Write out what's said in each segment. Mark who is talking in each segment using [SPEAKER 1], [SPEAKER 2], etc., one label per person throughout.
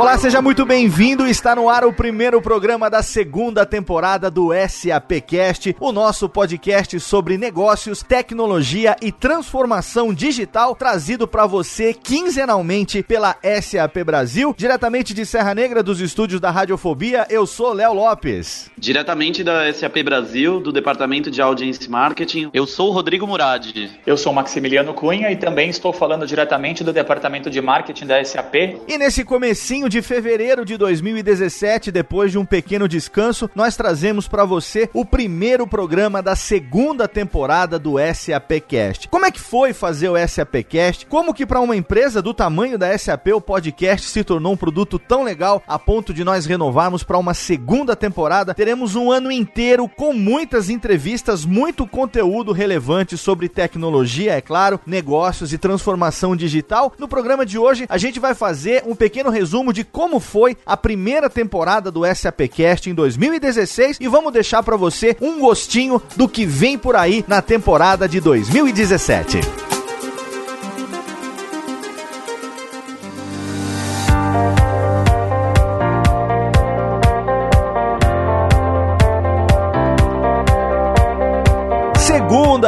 [SPEAKER 1] Olá, seja muito bem-vindo. Está no ar o primeiro programa da segunda temporada do SAPcast, o nosso podcast sobre negócios, tecnologia e transformação digital, trazido para você quinzenalmente pela SAP Brasil, diretamente de Serra Negra dos estúdios da Radiofobia. Eu sou Léo Lopes.
[SPEAKER 2] Diretamente da SAP Brasil, do departamento de Audience Marketing, eu sou o Rodrigo Murad.
[SPEAKER 3] Eu sou Maximiliano Cunha e também estou falando diretamente do departamento de marketing da SAP.
[SPEAKER 1] E nesse comecinho de fevereiro de 2017, depois de um pequeno descanso, nós trazemos para você o primeiro programa da segunda temporada do SAPcast. Como é que foi fazer o SAPcast? Como que para uma empresa do tamanho da SAP o podcast se tornou um produto tão legal a ponto de nós renovarmos para uma segunda temporada? Teremos um ano inteiro com muitas entrevistas, muito conteúdo relevante sobre tecnologia, é claro, negócios e transformação digital. No programa de hoje, a gente vai fazer um pequeno resumo de de como foi a primeira temporada do SAPcast em 2016 e vamos deixar para você um gostinho do que vem por aí na temporada de 2017.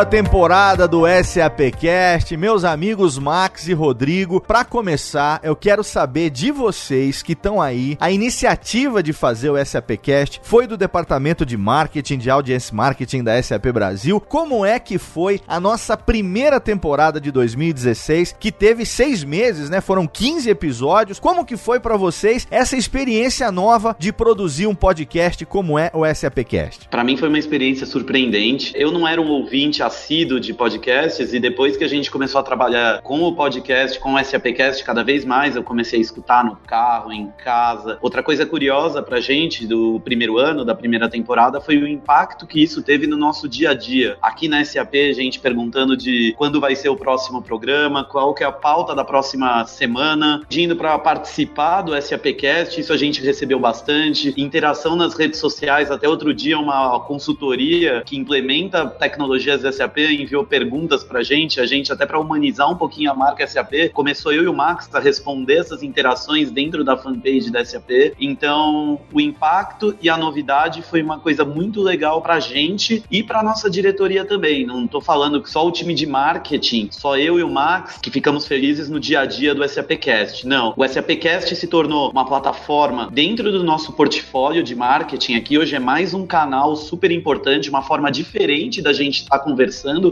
[SPEAKER 1] Segunda temporada do SAPcast. Meus amigos Max e Rodrigo, para começar, eu quero saber de vocês que estão aí. A iniciativa de fazer o SAPcast foi do departamento de marketing, de audience marketing da SAP Brasil. Como é que foi a nossa primeira temporada de 2016, que teve seis meses, né? Foram 15 episódios. Como que foi para vocês essa experiência nova de produzir um podcast como é o SAPcast?
[SPEAKER 2] Para mim foi uma experiência surpreendente. Eu não era um ouvinte assíduo de podcasts e depois que a gente começou a trabalhar com o podcast, com o SAPcast cada vez mais, eu comecei a escutar no carro, em casa. Outra coisa curiosa pra gente do primeiro ano, da primeira temporada, foi o impacto que isso teve no nosso dia a dia. Aqui na SAP, a gente perguntando de quando vai ser o próximo programa, qual que é a pauta da próxima semana, indo para participar do SAPcast, isso a gente recebeu bastante, interação nas redes sociais, até outro dia uma consultoria que implementa tecnologias SAP enviou perguntas pra gente, a gente até para humanizar um pouquinho a marca SAP, começou eu e o Max a responder essas interações dentro da fanpage da SAP. Então, o impacto e a novidade foi uma coisa muito legal pra gente e pra nossa diretoria também. Não tô falando que só o time de marketing, só eu e o Max que ficamos felizes no dia a dia do SAPcast. Não, o SAPcast se tornou uma plataforma dentro do nosso portfólio de marketing aqui hoje é mais um canal super importante, uma forma diferente da gente estar tá conversando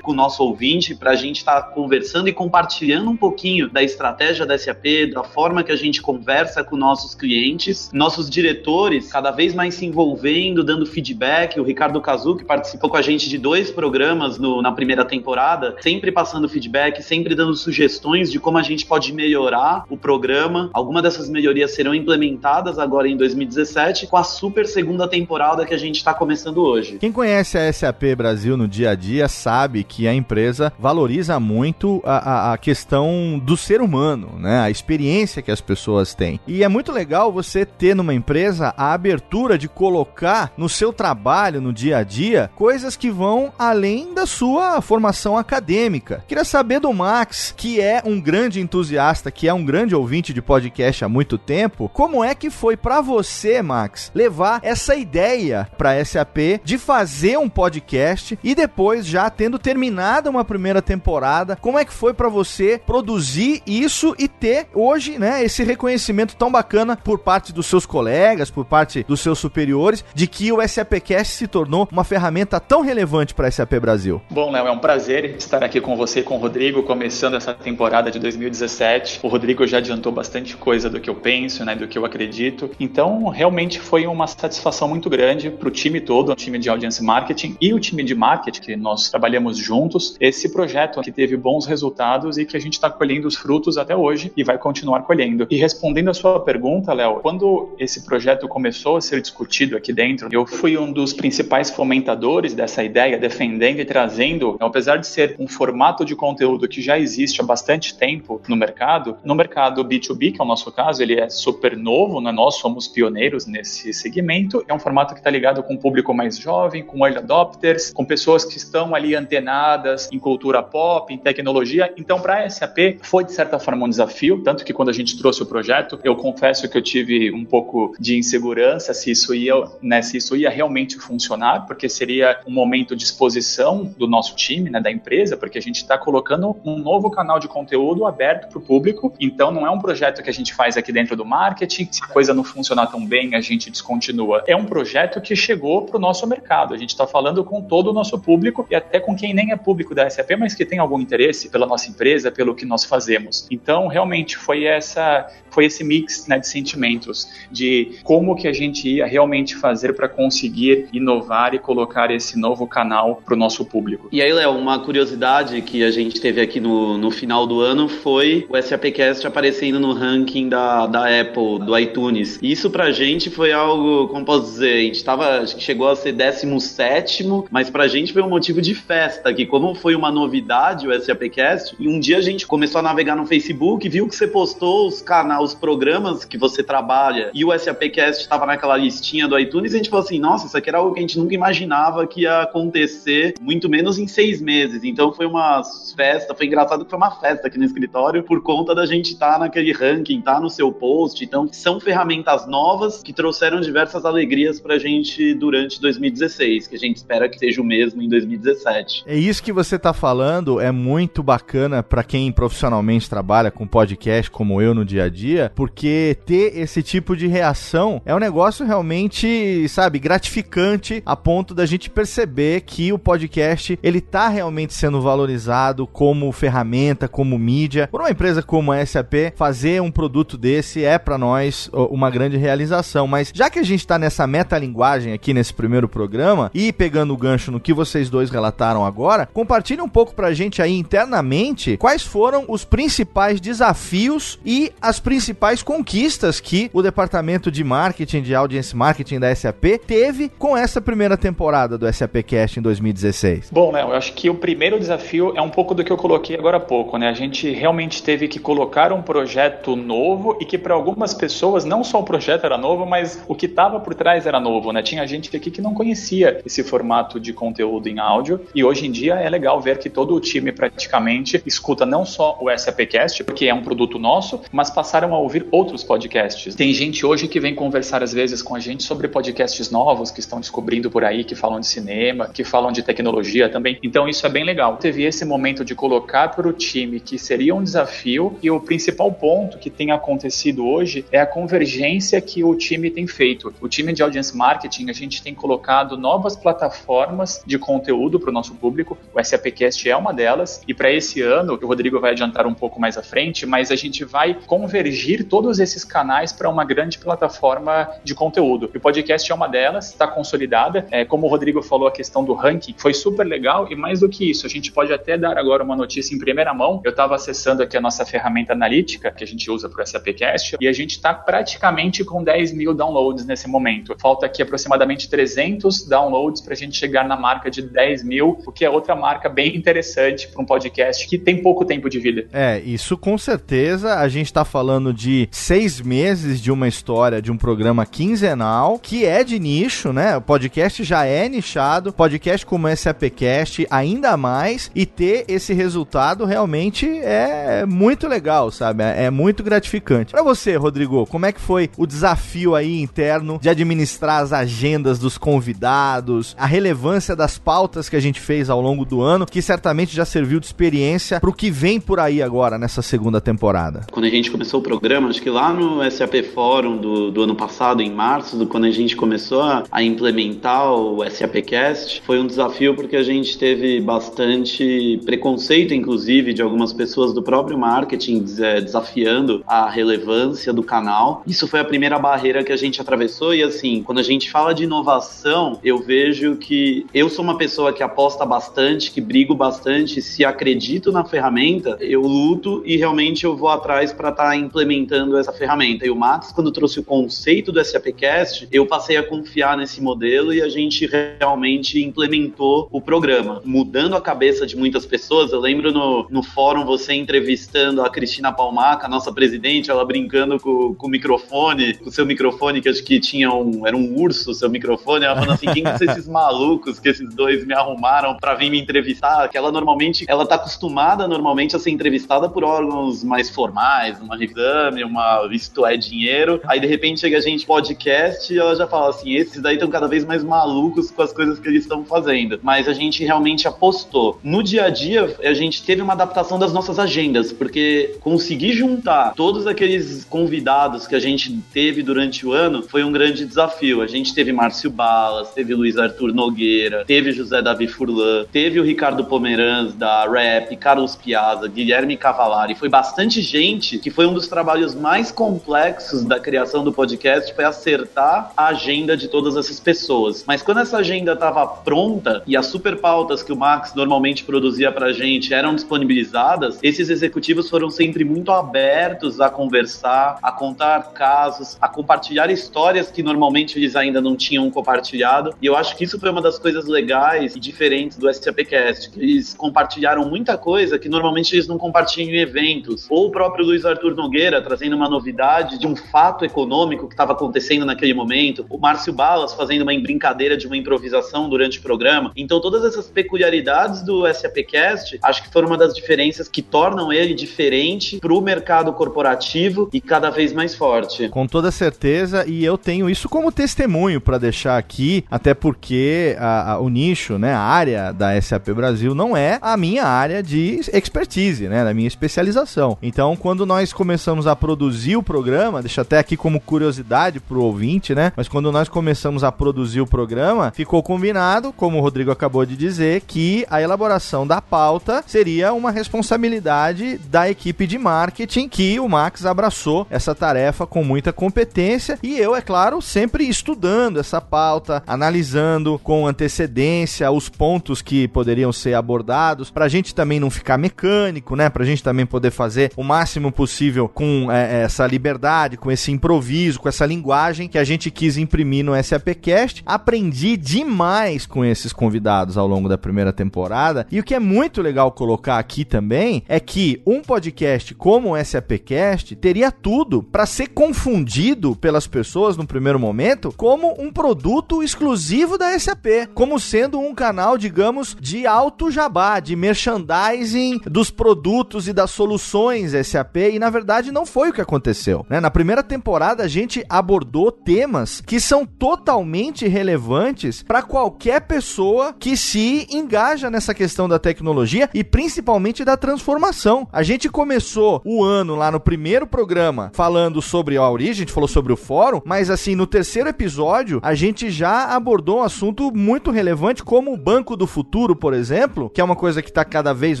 [SPEAKER 2] com o nosso ouvinte, para a gente estar tá conversando e compartilhando um pouquinho da estratégia da SAP, da forma que a gente conversa com nossos clientes, nossos diretores cada vez mais se envolvendo, dando feedback. O Ricardo Cazu, que participou com a gente de dois programas no, na primeira temporada, sempre passando feedback, sempre dando sugestões de como a gente pode melhorar o programa. Algumas dessas melhorias serão implementadas agora em 2017 com a super segunda temporada que a gente está começando hoje.
[SPEAKER 1] Quem conhece a SAP Brasil no dia a dia sabe que a empresa valoriza muito a, a, a, questão do ser humano, né? A experiência que as pessoas têm. E é muito legal você ter numa empresa a abertura de colocar no seu trabalho, no dia a dia, coisas que vão além da sua formação acadêmica. Queria saber do Max, que é um grande entusiasta, que é um grande ouvinte de podcast há muito tempo, como é que foi para você, Max, levar essa ideia para SAP de fazer um podcast e depois já tendo terminado uma primeira temporada. Como é que foi para você produzir isso e ter hoje, né, esse reconhecimento tão bacana por parte dos seus colegas, por parte dos seus superiores, de que o SAPcast se tornou uma ferramenta tão relevante para a SAP Brasil?
[SPEAKER 3] Bom, Léo, é um prazer estar aqui com você e com o Rodrigo, começando essa temporada de 2017. O Rodrigo já adiantou bastante coisa do que eu penso, né, do que eu acredito. Então, realmente foi uma satisfação muito grande para o time todo, o time de audience marketing e o time de marketing que nós trabalhamos juntos, esse projeto que teve bons resultados e que a gente está colhendo os frutos até hoje e vai continuar colhendo. E respondendo a sua pergunta, Léo, quando esse projeto começou a ser discutido aqui dentro, eu fui um dos principais fomentadores dessa ideia, defendendo e trazendo, apesar de ser um formato de conteúdo que já existe há bastante tempo no mercado, no mercado B2B, que é o nosso caso, ele é super novo, né? nós somos pioneiros nesse segmento, é um formato que está ligado com o público mais jovem, com early adopters, com pessoas que estão ali antenadas em cultura pop, em tecnologia. Então, para a SAP, foi de certa forma um desafio, tanto que quando a gente trouxe o projeto, eu confesso que eu tive um pouco de insegurança se isso ia, né, se isso ia realmente funcionar, porque seria um momento de exposição do nosso time, né, da empresa, porque a gente está colocando um novo canal de conteúdo aberto para o público. Então, não é um projeto que a gente faz aqui dentro do marketing, se a coisa não funcionar tão bem, a gente descontinua. É um projeto que chegou para o nosso mercado. A gente está falando com todo o nosso público e até com quem nem é público da SAP, mas que tem algum interesse pela nossa empresa, pelo que nós fazemos. Então, realmente foi essa foi esse mix né, de sentimentos de como que a gente ia realmente fazer para conseguir inovar e colocar esse novo canal para o nosso público.
[SPEAKER 2] E aí, Léo, uma curiosidade que a gente teve aqui no, no final do ano foi o SAPcast aparecendo no ranking da, da Apple, do iTunes. Isso pra gente foi algo, como posso dizer, a gente tava, chegou a ser 17, mas pra gente foi um motivo de festa, que como foi uma novidade o SAPcast, e um dia a gente começou a navegar no Facebook, viu que você postou os canais, os programas que você trabalha, e o SAPcast estava naquela listinha do iTunes, e a gente falou assim, nossa, isso aqui era algo que a gente nunca imaginava que ia acontecer, muito menos em seis meses. Então foi uma festa, foi engraçado que foi uma festa aqui no escritório, por conta da gente estar tá naquele ranking, tá no seu post. Então são ferramentas novas que trouxeram diversas alegrias pra gente durante 2016, que a gente espera que seja o mesmo em 2017.
[SPEAKER 1] É isso que você tá falando, é muito bacana para quem profissionalmente trabalha com podcast, como eu no dia a dia, porque ter esse tipo de reação é um negócio realmente, sabe, gratificante a ponto da gente perceber que o podcast ele tá realmente sendo valorizado como ferramenta, como mídia. Por uma empresa como a SAP, fazer um produto desse é para nós uma grande realização. Mas já que a gente está nessa metalinguagem aqui nesse primeiro programa e pegando o gancho no que vocês dois relataram agora, compartilhe um pouco pra gente aí internamente quais foram os principais desafios e as principais conquistas que o departamento de marketing, de audience marketing da SAP teve com essa primeira temporada do SAP Cast em 2016.
[SPEAKER 3] Bom, né, eu acho que o primeiro desafio é um pouco do que eu coloquei agora há pouco, né? A gente realmente teve que colocar um projeto novo e que para algumas pessoas não só o projeto era novo, mas o que estava por trás era novo, né? Tinha gente aqui que não conhecia esse formato de conteúdo em áudio e hoje em dia é legal ver que todo o time praticamente escuta não só o SAPcast, porque é um produto nosso, mas passaram a ouvir outros podcasts. Tem gente hoje que vem conversar às vezes com a gente sobre podcasts novos que estão descobrindo por aí, que falam de cinema, que falam de tecnologia também. Então isso é bem legal. Teve esse momento de colocar para o time que seria um desafio e o principal ponto que tem acontecido hoje é a convergência que o time tem feito. O time de audience marketing, a gente tem colocado novas plataformas de conteúdo para o nosso público. O SAPcast é uma delas. E para esse ano, o Rodrigo vai adiantar um pouco mais à frente, mas a gente vai convergir todos esses canais para uma grande plataforma de conteúdo. E o podcast é uma delas, está consolidada. É, como o Rodrigo falou, a questão do ranking foi super legal. E mais do que isso, a gente pode até dar agora uma notícia em primeira mão. Eu estava acessando aqui a nossa ferramenta analítica que a gente usa para o SAPcast e a gente está praticamente com 10 mil downloads nesse momento. Falta aqui aproximadamente 300 downloads para a gente chegar na marca de 10 mil, o que é outra marca bem interessante para um podcast que tem pouco tempo de vida.
[SPEAKER 1] É, isso com certeza. A gente está falando de seis meses de uma história, de um programa quinzenal, que é de nicho, né? O podcast já é nichado, podcast como SAPcast ainda mais, e ter esse resultado realmente é muito legal, sabe? É, é muito gratificante. Para você, Rodrigo, como é que foi o desafio aí interno de administrar as agendas dos convidados, a relevância das pautas que a gente fez ao longo do ano, que certamente já serviu de experiência para o que vem por aí agora nessa segunda temporada?
[SPEAKER 2] Quando a gente começou o programa, acho que lá no SAP Fórum do, do ano passado, em março, do, quando a gente começou a, a implementar o SAPcast, foi um desafio porque a gente teve bastante preconceito, inclusive, de algumas pessoas do próprio marketing desafiando a relevância do canal. Isso foi a primeira barreira que a gente atravessou e assim, quando a gente fala de inovação, eu vejo que eu sou uma pessoa que aposta bastante, que brigo bastante, se acredito na ferramenta, eu luto e realmente eu vou atrás para estar tá implementando essa ferramenta. E o Max, quando trouxe o conceito do SAPcast, eu passei a confiar nesse modelo e a gente realmente implementou o programa, mudando a cabeça de muitas pessoas. Eu lembro no, no fórum você entrevistando a Cristina Palmaca, nossa presidente, ela brincando com, com o microfone, com o seu microfone, que acho que tinha um, era um urso, seu microfone, ela falando assim, quem são esses malucos que esses dois me arrumaram para vir me entrevistar? Que ela normalmente, ela tá acostumada normalmente a ser entrevistada por órgãos mais formais, uma exame, uma isto é dinheiro. Aí de repente chega a gente podcast e ela já fala assim, esses daí estão cada vez mais malucos com as coisas que eles estão fazendo. Mas a gente realmente apostou. No dia a dia, a gente teve uma adaptação das nossas agendas, porque conseguir juntar todos aqueles convidados que a gente teve durante o ano foi um grande desafio. A gente teve Márcio Balas, teve Luiz Arthur Nogueira, teve José Davi Furlan, teve o Ricardo Pomeranz da Rap, Carlos Piazza, Guilherme Cavalari. Foi bastante gente que foi um dos trabalhos mais complexos da criação do podcast, foi acertar a agenda de todas essas pessoas. Mas quando essa agenda estava pronta e as super pautas que o Max normalmente produzia pra gente eram disponibilizadas, esses executivos foram sempre muito abertos a conversar, a contar casos, a compartilhar histórias que normalmente eles ainda não tinham compartilhado. E eu acho que isso foi uma das coisas legais e diferentes do SAPcast, eles compartilharam muita coisa que normalmente eles não compartilham em eventos. Ou o próprio Luiz Arthur Nogueira trazendo uma novidade de um fato econômico que estava acontecendo naquele momento. O Márcio Balas fazendo uma brincadeira de uma improvisação durante o programa. Então todas essas peculiaridades do SAPcast, acho que foram uma das diferenças que tornam ele diferente para o mercado corporativo e cada vez mais forte.
[SPEAKER 1] Com toda certeza, e eu tenho isso como testemunho para deixar aqui, até porque a, a, o nicho, né, a área da SAP Brasil não é a minha área de expertise, né, da minha especialização. Então, quando nós começamos a produzir o programa, deixa até aqui como curiosidade pro ouvinte, né, mas quando nós começamos a produzir o programa, ficou combinado, como o Rodrigo acabou de dizer, que a elaboração da pauta seria uma responsabilidade da equipe de marketing que o Max abraçou essa tarefa com muita competência. E eu, é claro, sempre estudando essa pauta, analisando com antecedência os pontos que poderiam ser abordados, para a gente também não ficar mecânico, né? Para a gente também poder fazer o máximo possível com é, essa liberdade, com esse improviso, com essa linguagem que a gente quis imprimir no SAPcast. Aprendi demais com esses convidados ao longo da primeira temporada e o que é muito legal colocar aqui também é que um podcast como o SAPcast teria tudo para ser confundido pelas pessoas no primeiro momento como um produto exclusivo da SAP, como sendo um canal, digamos, de alto jabá, de merchandising dos produtos e das soluções SAP, e na verdade não foi o que aconteceu. Né? Na primeira temporada a gente abordou temas que são totalmente relevantes para qualquer pessoa que se engaja nessa questão da tecnologia e principalmente da transformação. A gente começou o ano lá no primeiro programa falando sobre a origem, a gente falou sobre o fórum, mas assim, no terceiro episódio, a gente já abordou um assunto muito relevante como o Banco do Futuro, por exemplo, que é uma coisa que está cada vez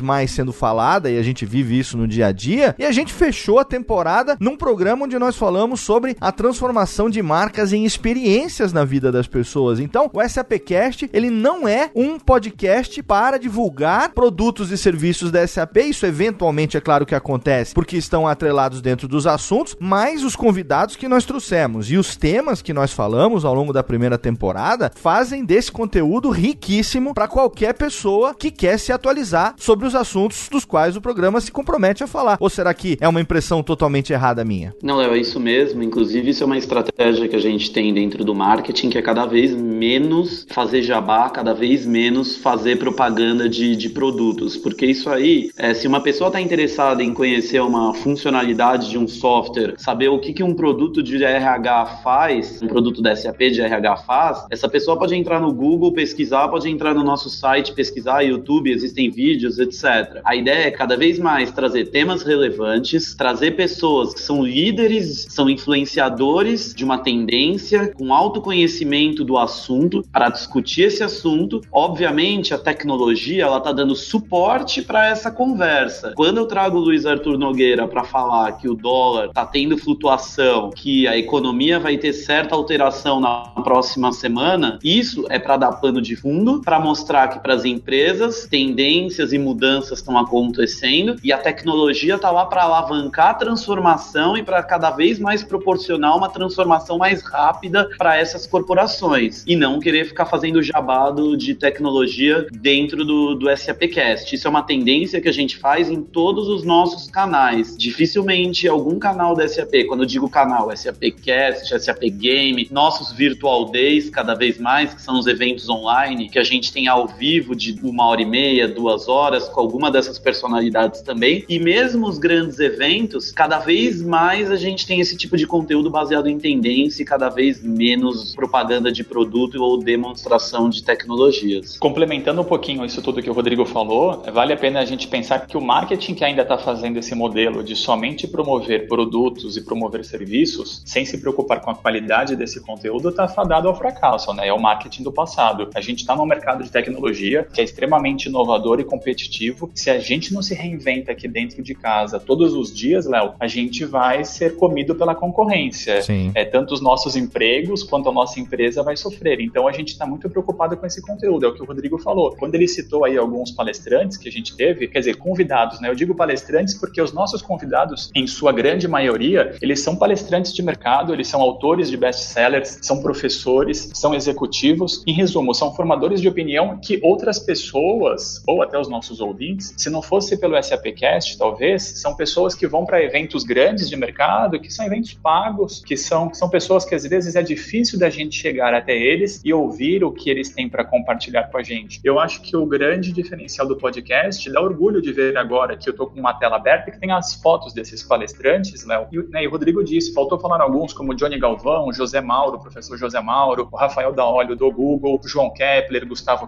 [SPEAKER 1] mais sendo falada e a gente vive isso no dia a dia. E a gente fechou a temporada num programa onde nós falamos sobre a transformação de marcas em experiências na vida das pessoas. Então, o SAPcast, ele não é um podcast para divulgar produtos e serviços da SAP. Isso eventualmente é claro que acontece, porque estão atrelados dentro dos assuntos, mas os convidados que nós trouxemos e os temas que nós falamos ao longo da primeira temporada fazem desse conteúdo riquíssimo para qualquer pessoa que quer se atualizar sobre os assuntos dos quais o programa se compromete a falar. Ou será que é uma impressão totalmente errada minha?
[SPEAKER 2] Não, Léo, é isso mesmo. Inclusive, isso é uma estratégia que a gente tem dentro do marketing, que é cada vez menos fazer jabá, cada vez menos fazer propaganda de, de produtos. Porque isso aí, é, se uma pessoa está interessada em conhecer uma funcionalidade de um software, saber o que, que um produto de RH faz, um produto da SAP de RH faz, essa pessoa pode entrar no Google, pesquisar, pode entrar no nosso site, pesquisar, YouTube, existem vídeos, etc. A ideia é cada vez mais trazer temas relevantes, trazer pessoas que são líderes, são influenciadores de uma tendência, com autoconhecimento do assunto, para discutir esse assunto. Obviamente, a tecnologia ela está dando suporte para essa conversa. Quando eu trago o Luiz Arthur Nogueira para falar que o dólar está tendo flutuação, que a economia vai ter certa alteração na próxima semana, isso é para dar pano de fundo, para mostrar que para as empresas tendências e mudanças estão acontecendo e a tecnologia está lá para alavancar a transformação e para cada vez mais proporcionar uma transformação mais rápida para essas corporações e não querer ficar fazendo jabado de tecnologia dentro do, do SAPcast. Isso é uma tendência que a gente faz em todos os nossos canais. Dificilmente algum canal da SAP, quando eu digo canal, SAPcast, SAP Game, nossos Virtual Days, cada vez mais, que são os eventos online que a gente tem ao vivo de uma hora e meia, duas horas, com alguma dessas personalidades também. E mesmo os grandes eventos, cada vez mais a gente tem esse tipo de conteúdo baseado em tendência e cada vez menos propaganda de produto ou demonstração de tecnologias.
[SPEAKER 3] Complementando um pouquinho isso tudo que o Rodrigo falou, vale a pena a gente pensar que o marketing que ainda está fazendo esse modelo de somente promover produtos e promover serviços, sem se preocupar com a qualidade desse conteúdo, está fadado ao fracasso, né? É o marketing do passado. A gente está num mercado de tecnologia que é extremamente inovador e competitivo. Se a gente não se reinventa aqui dentro de casa todos os dias, Léo, a gente vai ser comido pela concorrência. Sim. É, tanto os nossos empregos quanto a nossa empresa vai sofrer. Então a gente está muito preocupado com esse conteúdo, é o que o Rodrigo falou. Quando ele citou aí alguns palestrantes que a gente teve, quer dizer, convidados, né? Eu digo palestrantes porque os nossos convidados, em sua grande maioria, eles são palestrantes de mercado, eles são autores de best-sellers, são professores, são executivos. Em resumo, são formadores de opinião que outras pessoas, ou até os nossos ouvintes, se não fosse pelo SAPcast, talvez, são pessoas que vão para eventos grandes de mercado, que são eventos pagos, que são, que são pessoas que às vezes é difícil da gente chegar até eles e ouvir o que eles têm para compartilhar com a gente. Eu acho que o grande diferencial do podcast dá orgulho de ver agora que eu estou com uma tela aberta que tem as fotos desses palestrantes, Léo. E, né, e o Rodrigo disse, faltou falar alguns como Johnny Galvão, José Mauro, professor José Mauro, o Rafael Daolio do Google, João Kepler, Gustavo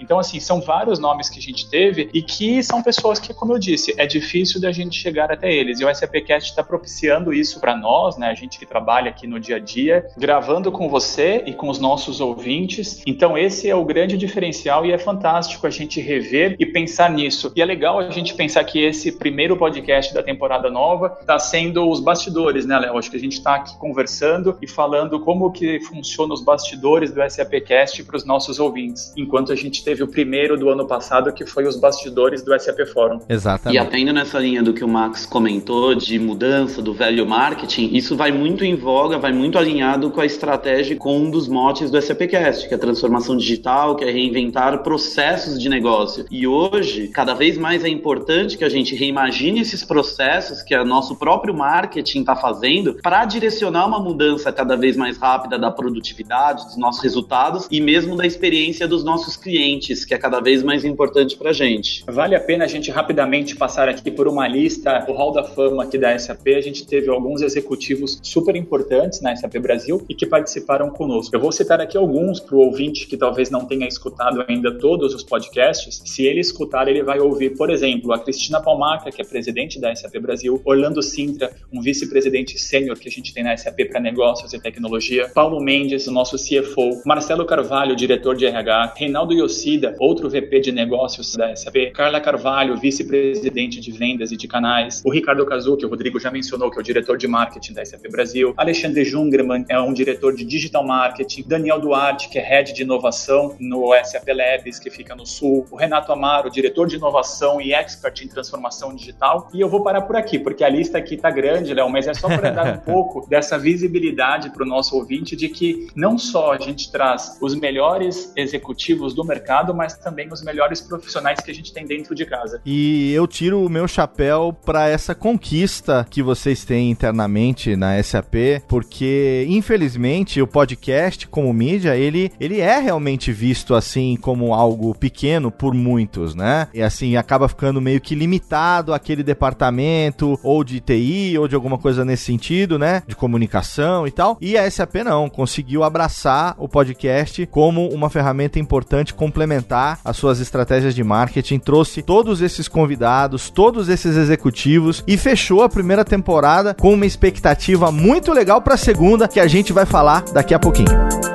[SPEAKER 3] Então, assim, são vários nomes que a gente teve e que são pessoas que, como eu disse, é difícil da gente chegar até eles. E o SAPcast está propiciando isso para nós, né? A gente que trabalha aqui no dia a dia, gravando com você e com os nossos ouvintes. Então, esse é o grande diferencial e é fantástico a gente rever e pensar nisso. E é legal a gente pensar que esse primeiro podcast da temporada nova está sendo os bastidores, né, Léo? Acho que a gente está aqui conversando e falando como que funciona os bastidores do SAPcast para os nossos ouvintes, enquanto a gente teve o primeiro do ano passado que foi os bastidores do SAP Fórum.
[SPEAKER 2] Exatamente. E atendo nessa linha do que o Max comentou de mudança do velho marketing, isso vai muito em voga, vai muito alinhado com a estratégia com um dos motes do SAPcast, que é a transformação digital, que é reinventar processos de negócio. E hoje, cada vez mais é importante que a gente reimagine esses processos que o nosso próprio marketing está fazendo para direcionar uma mudança cada vez mais rápida da produtividade, dos nossos resultados e mesmo da experiência dos nossos clientes, que é cada vez mais importante para a gente.
[SPEAKER 3] Vale a pena a gente rapidamente passar aqui por uma lista, o Hall da Fama aqui da SAP. A gente teve alguns executivos super importantes na SAP Brasil e que participaram conosco. Eu vou citar aqui alguns para o ouvinte que talvez não tenha escutado ainda todos os podcasts. Se ele escutar, ele vai ouvir, por exemplo, a Cristina Palmaca, que é presidente da SAP Brasil, Orlando Sintra, um vice-presidente sênior que a gente tem na SAP para negócios e tecnologia, Paulo Mendes, nosso CFO, Marcelo Carvalho, diretor de RH, Reinaldo Yoshida, outro VP de negócios da SAP, Carla Carvalho, vice-presidente de vendas e de canais, o Ricardo Cazu, que o Rodrigo já mencionou, que é o diretor de marketing da SAP Brasil, Alexandre Jungerman, é um diretor de digital marketing, Daniel Duarte, que é head de inovação no SAP Labs, que fica no Sul, o Renato Amaro, diretor de inovação e expert em transformação digital. E eu vou parar por aqui, porque a lista aqui está grande, Léo, mas é só para dar um pouco dessa visibilidade para o nosso ouvinte de que não só a gente traz os melhores executivos do mercado, mas também os melhores profissionais que a gente tem dentro de casa.
[SPEAKER 1] E eu tiro o meu chapéu para essa conquista que vocês têm internamente na SAP, porque infelizmente o podcast como mídia, ele, ele é realmente visto assim como algo pequeno por muitos, né? E assim acaba ficando meio que limitado àquele departamento ou de TI ou de alguma coisa nesse sentido, né? De comunicação e tal. E a SAP não, conseguiu abraçar o podcast como uma ferramenta importante complementar as suas estratégias de marketing, trouxe todos esses convidados, todos esses executivos e fechou a primeira temporada com uma expectativa muito legal para a segunda que a gente vai falar daqui a pouquinho.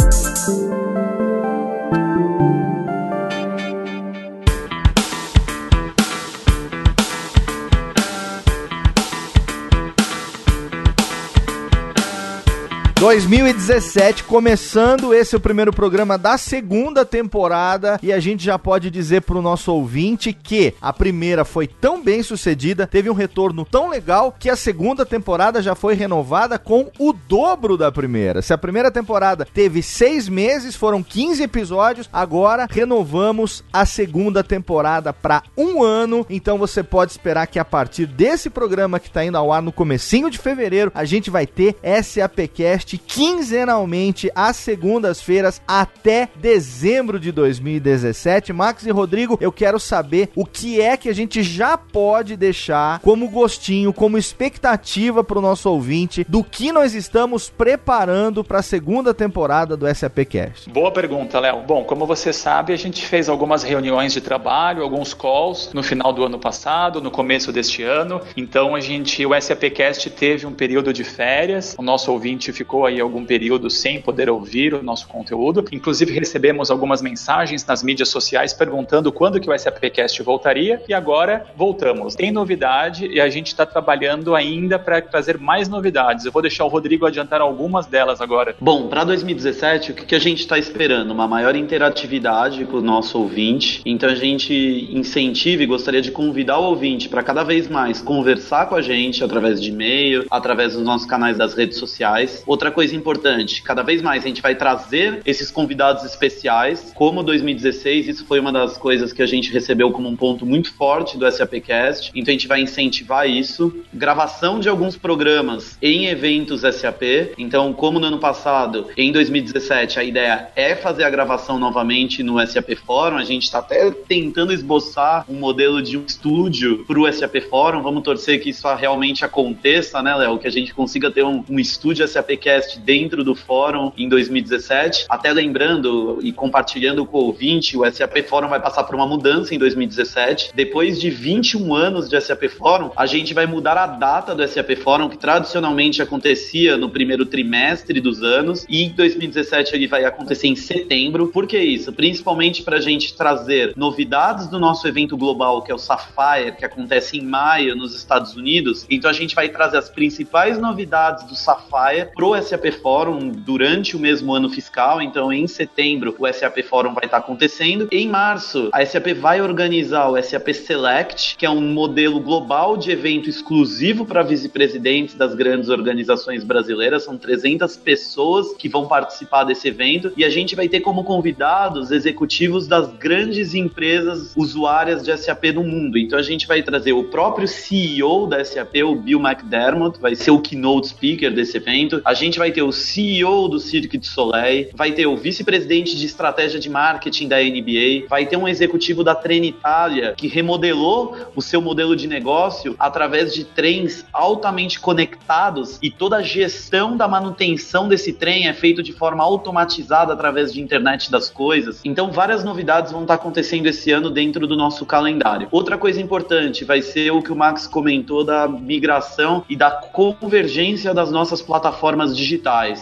[SPEAKER 1] 2017 começando, esse é o primeiro programa da segunda temporada e a gente já pode dizer pro nosso ouvinte que a primeira foi tão bem sucedida, teve um retorno tão legal que a segunda temporada já foi renovada com o dobro da primeira. Se a primeira temporada teve seis meses, foram 15 episódios, agora renovamos a segunda temporada para um ano, então você pode esperar que a partir desse programa que tá indo ao ar no comecinho de fevereiro, a gente vai ter SAPcast quinzenalmente às segundas-feiras até dezembro de 2017. Max e Rodrigo, eu quero saber o que é que a gente já pode deixar como gostinho, como expectativa para o nosso ouvinte do que nós estamos preparando para a segunda temporada do SAPcast.
[SPEAKER 3] Boa pergunta, Léo. Bom, como você sabe, a gente fez algumas reuniões de trabalho, alguns calls no final do ano passado, no começo deste ano. Então a gente, o SAPcast teve um período de férias. O nosso ouvinte ficou ficou aí algum período sem poder ouvir o nosso conteúdo. Inclusive recebemos algumas mensagens nas mídias sociais perguntando quando que o SAPcast voltaria e agora voltamos. Tem novidade e a gente está trabalhando ainda para trazer mais novidades. Eu vou deixar o Rodrigo adiantar algumas delas agora.
[SPEAKER 2] Bom, para 2017, o que, que a gente está esperando? Uma maior interatividade com o nosso ouvinte. Então a gente incentiva e gostaria de convidar o ouvinte para cada vez mais conversar com a gente através de e-mail, através dos nossos canais das redes sociais. Outra Outra coisa importante, cada vez mais a gente vai trazer esses convidados especiais, como 2016, isso foi uma das coisas que a gente recebeu como um ponto muito forte do SAPcast, então a gente vai incentivar isso. Gravação de alguns programas em eventos SAP, então como no ano passado, em 2017, a ideia é fazer a gravação novamente no SAP Forum, a gente está até tentando esboçar um modelo de um estúdio para o SAP Forum, vamos torcer que isso realmente aconteça, né, Léo, que a gente consiga ter um, um estúdio SAPcast podcast dentro do fórum em 2017. Até lembrando e compartilhando com o ouvinte, o SAP Fórum vai passar por uma mudança em 2017. Depois de 21 anos de SAP Fórum, a gente vai mudar a data do SAP Fórum, que tradicionalmente acontecia no primeiro trimestre dos anos, e em 2017 ele vai acontecer em setembro. Por que isso? Principalmente para a gente trazer novidades do nosso evento global, que é o Sapphire, que acontece em maio nos Estados Unidos. Então a gente vai trazer as principais novidades do Sapphire pro SAP Forum durante o mesmo ano fiscal, então em setembro o SAP Forum vai estar acontecendo. Em março, a SAP vai organizar o SAP Select, que é um modelo global de evento exclusivo para vice-presidentes das grandes organizações brasileiras. São 300 pessoas que vão participar desse evento e a gente vai ter como convidados executivos das grandes empresas usuárias de SAP no mundo. Então a gente vai trazer o próprio CEO da SAP, o Bill McDermott, vai ser o keynote speaker desse evento. A gente gente vai ter o CEO do Cirque du Soleil, vai ter o vice-presidente de estratégia de marketing da NBA, vai ter um executivo da Trenitalia que remodelou o seu modelo de negócio através de trens altamente conectados e toda a gestão da manutenção desse trem é feito de forma automatizada através de internet das coisas. Então várias novidades vão estar acontecendo esse ano dentro do nosso calendário. Outra coisa importante vai ser o que o Max comentou da migração e da convergência das nossas plataformas digitais.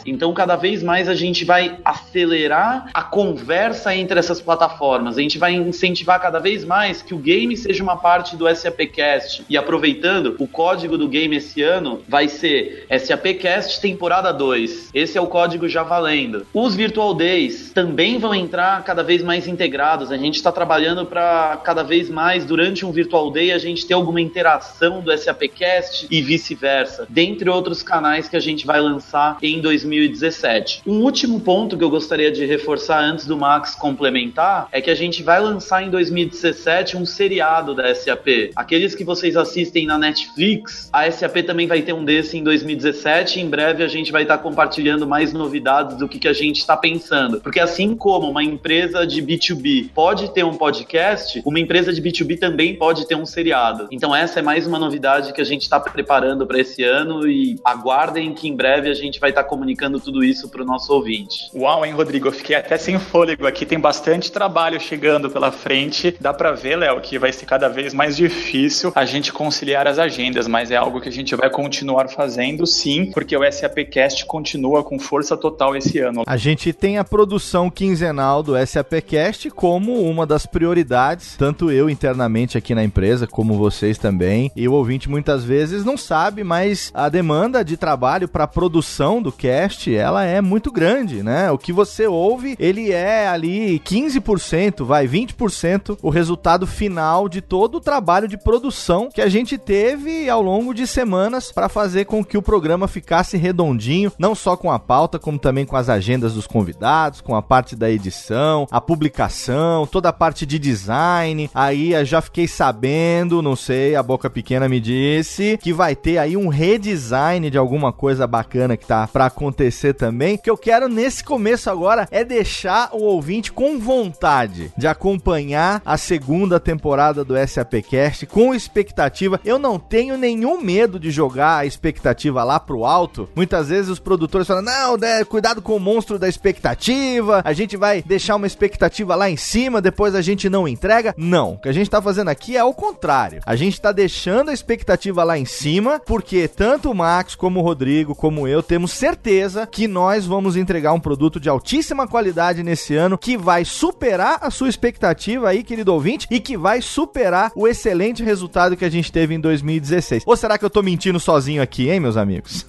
[SPEAKER 2] Então, cada vez mais a gente vai acelerar a conversa entre essas plataformas. A gente vai incentivar cada vez mais que o game seja uma parte do SAPcast. E aproveitando, o código do game esse ano vai ser SAPcast temporada 2. Esse é o código já valendo. Os Virtual Days também vão entrar cada vez mais integrados. A gente está trabalhando para cada vez mais durante um Virtual Day a gente ter alguma interação do SAPcast e vice-versa, dentre outros canais que a gente vai lançar em 2017. Um último ponto que eu gostaria de reforçar antes do Max complementar é que a gente vai lançar em 2017 um seriado da SAP. Aqueles que vocês assistem na Netflix, a SAP também vai ter um desse em 2017. Em breve a gente vai estar compartilhando mais novidades do que, que a gente está pensando. Porque assim como uma empresa de B2B pode ter um podcast, uma empresa de B2B também pode ter um seriado. Então essa é mais uma novidade que a gente está preparando para esse ano e aguardem que em breve a gente gente vai estar tá comunicando tudo isso para o nosso ouvinte.
[SPEAKER 3] Uau, hein, Rodrigo? Eu fiquei até sem fôlego aqui. Tem bastante trabalho chegando pela frente. Dá para ver, Léo, que vai ser cada vez mais difícil a gente conciliar as agendas, mas é algo que a gente vai continuar fazendo, sim, porque o SAPcast continua com força total esse ano.
[SPEAKER 1] A gente tem a produção quinzenal do SAPcast como uma das prioridades, tanto eu internamente aqui na empresa, como vocês também. E o ouvinte muitas vezes não sabe, mas a demanda de trabalho para produção produção do cast, ela é muito grande, né? O que você ouve, ele é ali 15%, vai 20% o resultado final de todo o trabalho de produção que a gente teve ao longo de semanas para fazer com que o programa ficasse redondinho, não só com a pauta, como também com as agendas dos convidados, com a parte da edição, a publicação, toda a parte de design. Aí eu já fiquei sabendo, não sei, a boca pequena me disse que vai ter aí um redesign de alguma coisa bacana que tá para acontecer também. Que eu quero nesse começo agora é deixar o ouvinte com vontade de acompanhar a segunda temporada do SAPcast com expectativa. Eu não tenho nenhum medo de jogar a expectativa lá pro alto. Muitas vezes os produtores falam: "Não, né, cuidado com o monstro da expectativa. A gente vai deixar uma expectativa lá em cima, depois a gente não entrega". Não, o que a gente tá fazendo aqui é o contrário. A gente tá deixando a expectativa lá em cima, porque tanto o Max como o Rodrigo, como eu, temos certeza que nós vamos entregar um produto de altíssima qualidade nesse ano que vai superar a sua expectativa aí, querido ouvinte, e que vai superar o excelente resultado que a gente teve em 2016. Ou será que eu tô mentindo sozinho aqui, hein, meus amigos?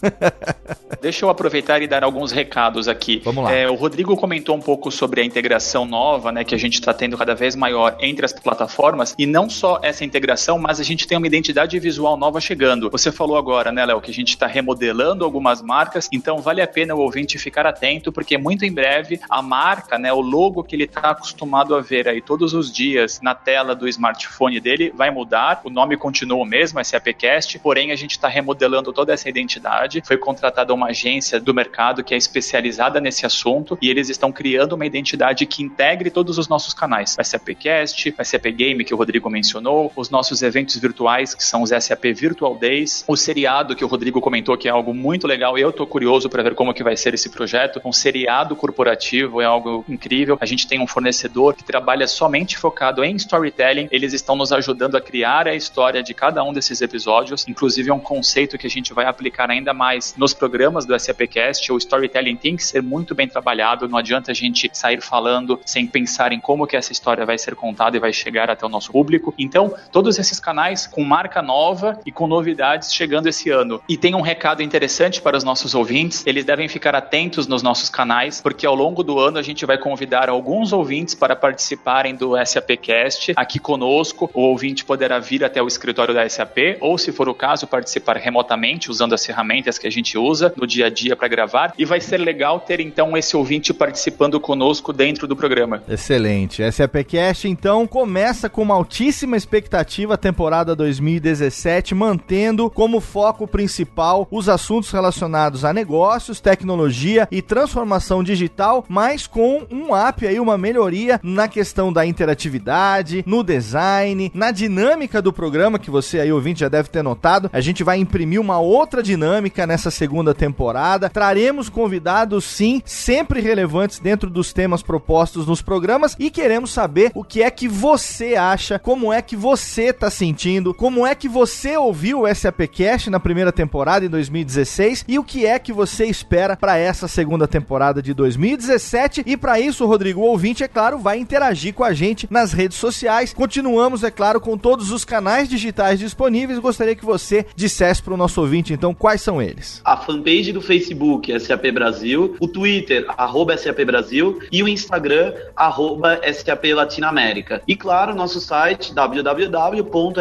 [SPEAKER 3] Deixa eu aproveitar e dar alguns recados aqui.
[SPEAKER 1] Vamos lá.
[SPEAKER 3] É, o Rodrigo comentou um pouco sobre a integração nova, né, que a gente está tendo cada vez maior entre as plataformas, e não só essa integração, mas a gente tem uma identidade visual nova chegando. Você falou agora, né, Léo, que a gente está remodelando algumas marcas, então vale a pena o ouvinte ficar atento, porque muito em breve a marca, né, o logo que ele está acostumado a ver aí todos os dias na tela do smartphone dele vai mudar, o nome continua o mesmo, SAPcast, porém a gente está remodelando toda essa identidade. Foi contratada uma agência do mercado que é especializada nesse assunto e eles estão criando uma identidade que integre todos os nossos canais. SAPcast, SAP Game, que o Rodrigo mencionou, os nossos eventos virtuais, que são os SAP Virtual Days, o seriado que o Rodrigo comentou que é algo muito legal. Eu tô curioso para ver como que vai ser esse projeto. Um seriado corporativo é algo incrível. A gente tem um fornecedor que trabalha somente focado em storytelling. Eles estão nos ajudando a criar a história de cada um desses episódios. Inclusive é um conceito que a gente vai aplicar ainda mais nos programas do SAPcast. O storytelling tem que ser muito bem trabalhado. Não adianta a gente sair falando sem pensar em como que essa história vai ser contada e vai chegar até o nosso público. Então, todos esses canais com marca nova e com novidades chegando esse ano. E tem um recado interessante para os nossos ouvintes. Eles devem ficar atentos nos nossos canais, porque ao longo do ano a gente vai convidar alguns ouvintes para participarem do SAPcast aqui conosco. O ouvinte poderá vir até o escritório da SAP ou, se for o caso, participar remotamente usando as ferramentas que a gente usa no dia a dia para gravar. E vai ser legal ter então esse ouvinte participando conosco dentro do programa.
[SPEAKER 1] Excelente. SAPcast então começa com uma altíssima expectativa a temporada 2017, mantendo como foco principal os assuntos relacionados a negócios, tecnologia e transformação digital, mas com um up aí, uma melhoria na questão da interatividade, no design, na dinâmica do programa, que você aí, ouvinte, já deve ter notado. A gente vai imprimir uma outra dinâmica nessa segunda temporada. Traremos convidados, sim, sempre relevantes dentro dos temas propostos nos programas e queremos saber o que é que você acha, como é que você tá sentindo, como é que você ouviu o SAPcast na primeira temporada em 2016 e o que é que você espera para essa segunda temporada de 2017. E para isso, Rodrigo, o ouvinte, é claro, vai interagir com a gente nas redes sociais. Continuamos, é claro, com todos os canais digitais disponíveis. Gostaria que você dissesse para o nosso ouvinte, então, quais são eles.
[SPEAKER 2] A fanpage do Facebook, SAP Brasil, o Twitter, arroba SAP Brasil, e o Instagram, arroba SAP Latinoamérica. E claro, nosso site www.sap.com.br.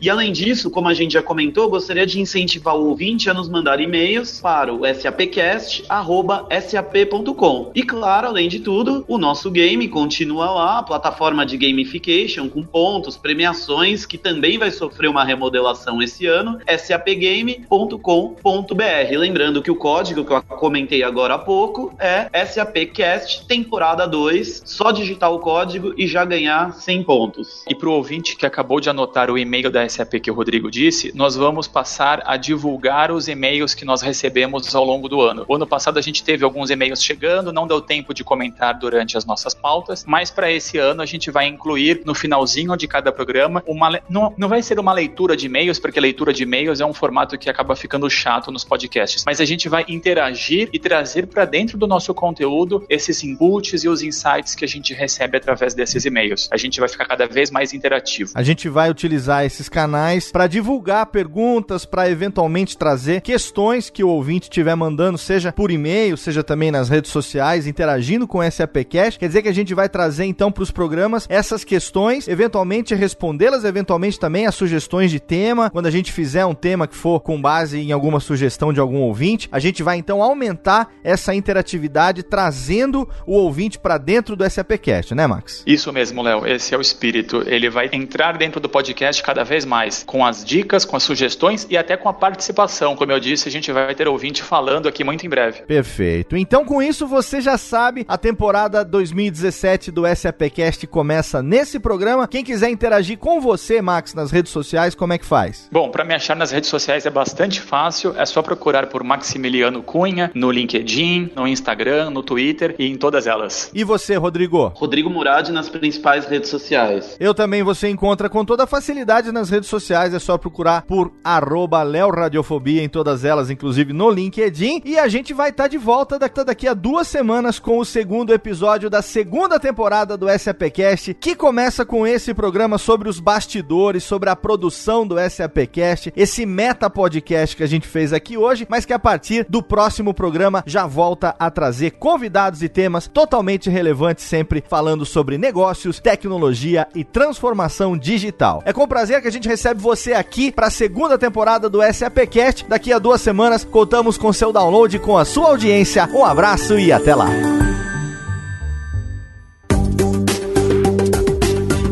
[SPEAKER 2] E além disso, como a gente já comentou, gostaria de incentivar o ouvinte a nos mandar e-mails para o sapcast@sap.com. E claro, além de tudo, o nosso game continua lá, a plataforma de gamification com pontos, premiações que também vai sofrer uma remodelação esse ano, sapgame.com.br. Lembrando que o código que eu comentei agora há pouco é SAPcast temporada 2, só digitar o código e já ganhar 100 pontos.
[SPEAKER 3] E para o ouvinte que acabou de anotar o e-mail da SAP que o Rodrigo disse, nós vamos passar a divulgar os e-mails que nós recebemos ao longo do ano. O ano passado a gente teve alguns e-mails chegando, não deu tempo de comentar durante as nossas pautas, mas para esse ano a gente vai incluir no finalzinho de cada programa uma não, não vai ser uma leitura de e-mails, porque leitura de e-mails é um formato que acaba ficando chato nos podcasts, mas a gente vai interagir e trazer para dentro do nosso conteúdo esses inputs e os insights que a gente recebe através desses e-mails. A gente vai ficar cada vez mais interativo.
[SPEAKER 1] A gente vai utilizar esses canais para divulgar perguntas, para eventualmente trazer questões que o ouvinte estiver mandando, seja por e-mail, seja também nas redes sociais, interagindo com o SAPcast. Quer dizer que a gente vai trazer então para os programas essas questões, eventualmente respondê-las, eventualmente também as sugestões de tema. Quando a gente fizer um tema que for com base em alguma sugestão de algum ouvinte, a gente vai então aumentar essa interatividade trazendo o ouvinte para dentro do SAPcast, né, Max?
[SPEAKER 3] Isso mesmo, Léo. Esse é o espírito. Ele vai entrar dentro do podcast cada vez mais, com as dicas, com as sugestões e até com a participação. Como eu disse, a gente vai ter ouvinte falando aqui muito em breve.
[SPEAKER 1] Perfeito. Então, com isso, você já sabe, a temporada 2017 do SAPcast começa nesse programa. Quem quiser interagir com você, Max, nas redes sociais, como é que faz?
[SPEAKER 3] Bom, para me achar nas redes sociais é bastante fácil. É só procurar por Maximiliano Cunha no LinkedIn, no Instagram, no Twitter e em todas elas.
[SPEAKER 1] E você, Rodrigo?
[SPEAKER 2] Rodrigo Murad nas principais redes sociais.
[SPEAKER 1] Eu também você encontra com toda facilidade nas redes sociais, é só procurar por arroba Radiofobia em todas elas, inclusive no LinkedIn. E a gente vai estar tá de volta daqui a duas semanas com o segundo episódio da segunda temporada do SAPcast, que começa com esse programa sobre os bastidores, sobre a produção do SAPcast, esse meta podcast que a gente fez aqui hoje, mas que a partir do próximo programa já volta a trazer convidados e temas totalmente relevantes, sempre falando sobre negócios, tecnologia e transformação digital. É com prazer que a gente recebe você aqui para a segunda temporada do SAPcast. Daqui a duas semanas contamos com seu download, com a sua audiência. Um abraço e até lá.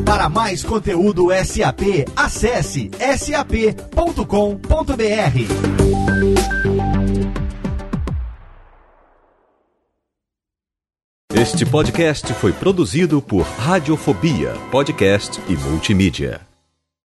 [SPEAKER 1] Para mais conteúdo SAP, acesse sap.com.br.
[SPEAKER 4] Este podcast foi produzido por Radiofobia, podcast e multimídia.